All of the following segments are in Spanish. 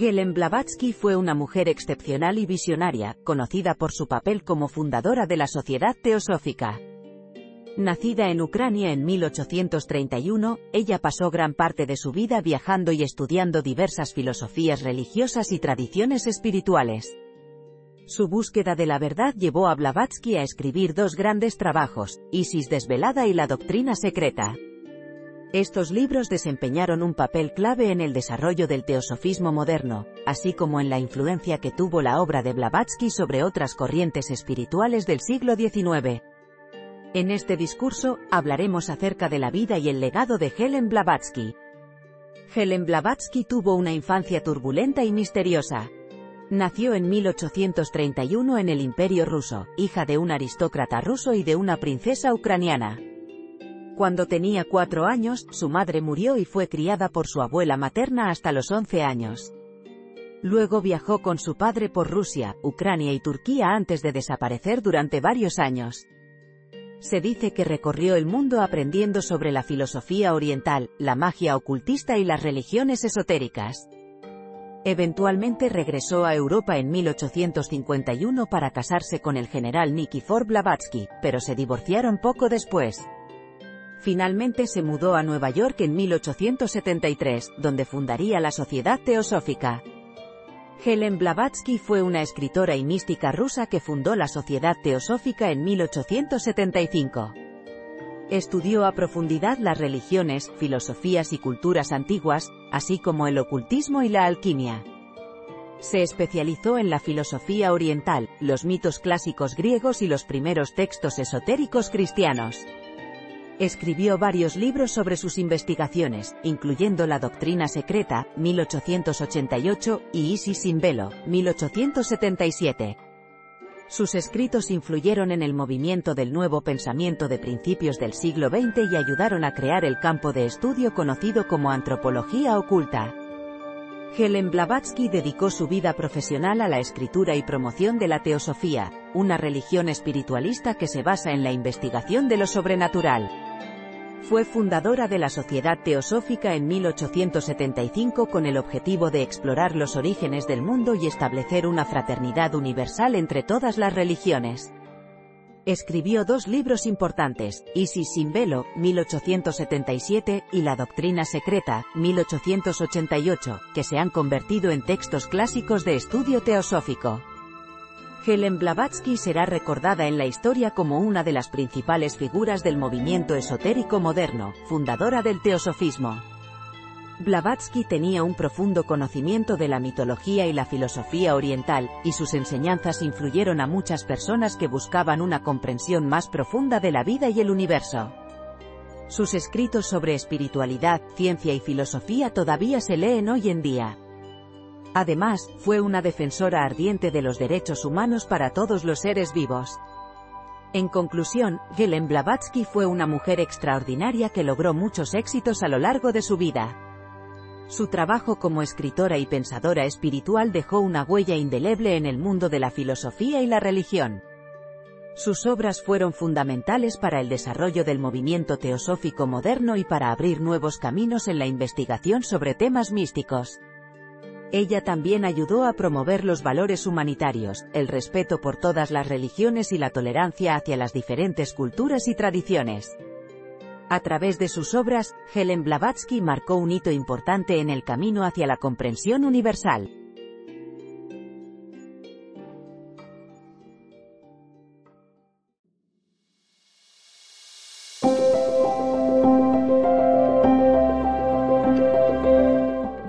Helen Blavatsky fue una mujer excepcional y visionaria, conocida por su papel como fundadora de la Sociedad Teosófica. Nacida en Ucrania en 1831, ella pasó gran parte de su vida viajando y estudiando diversas filosofías religiosas y tradiciones espirituales. Su búsqueda de la verdad llevó a Blavatsky a escribir dos grandes trabajos, Isis desvelada y la doctrina secreta. Estos libros desempeñaron un papel clave en el desarrollo del teosofismo moderno, así como en la influencia que tuvo la obra de Blavatsky sobre otras corrientes espirituales del siglo XIX. En este discurso, hablaremos acerca de la vida y el legado de Helen Blavatsky. Helen Blavatsky tuvo una infancia turbulenta y misteriosa. Nació en 1831 en el Imperio ruso, hija de un aristócrata ruso y de una princesa ucraniana. Cuando tenía cuatro años, su madre murió y fue criada por su abuela materna hasta los 11 años. Luego viajó con su padre por Rusia, Ucrania y Turquía antes de desaparecer durante varios años. Se dice que recorrió el mundo aprendiendo sobre la filosofía oriental, la magia ocultista y las religiones esotéricas. Eventualmente regresó a Europa en 1851 para casarse con el general Nikifor Blavatsky, pero se divorciaron poco después. Finalmente se mudó a Nueva York en 1873, donde fundaría la Sociedad Teosófica. Helen Blavatsky fue una escritora y mística rusa que fundó la Sociedad Teosófica en 1875. Estudió a profundidad las religiones, filosofías y culturas antiguas, así como el ocultismo y la alquimia. Se especializó en la filosofía oriental, los mitos clásicos griegos y los primeros textos esotéricos cristianos. Escribió varios libros sobre sus investigaciones, incluyendo La Doctrina Secreta, 1888, y Isis sin velo, 1877. Sus escritos influyeron en el movimiento del nuevo pensamiento de principios del siglo XX y ayudaron a crear el campo de estudio conocido como antropología oculta. Helen Blavatsky dedicó su vida profesional a la escritura y promoción de la teosofía, una religión espiritualista que se basa en la investigación de lo sobrenatural. Fue fundadora de la Sociedad Teosófica en 1875 con el objetivo de explorar los orígenes del mundo y establecer una fraternidad universal entre todas las religiones. Escribió dos libros importantes, Isis sin velo, 1877, y La Doctrina Secreta, 1888, que se han convertido en textos clásicos de estudio teosófico. Helen Blavatsky será recordada en la historia como una de las principales figuras del movimiento esotérico moderno, fundadora del teosofismo. Blavatsky tenía un profundo conocimiento de la mitología y la filosofía oriental, y sus enseñanzas influyeron a muchas personas que buscaban una comprensión más profunda de la vida y el universo. Sus escritos sobre espiritualidad, ciencia y filosofía todavía se leen hoy en día. Además, fue una defensora ardiente de los derechos humanos para todos los seres vivos. En conclusión, Helen Blavatsky fue una mujer extraordinaria que logró muchos éxitos a lo largo de su vida. Su trabajo como escritora y pensadora espiritual dejó una huella indeleble en el mundo de la filosofía y la religión. Sus obras fueron fundamentales para el desarrollo del movimiento teosófico moderno y para abrir nuevos caminos en la investigación sobre temas místicos. Ella también ayudó a promover los valores humanitarios, el respeto por todas las religiones y la tolerancia hacia las diferentes culturas y tradiciones. A través de sus obras, Helen Blavatsky marcó un hito importante en el camino hacia la comprensión universal.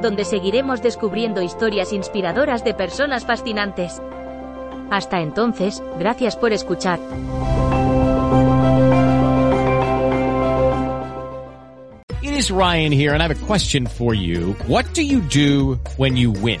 donde seguiremos descubriendo historias inspiradoras de personas fascinantes. Hasta entonces, gracias por escuchar. It is Ryan here and I have a question for you. What do you do when you win?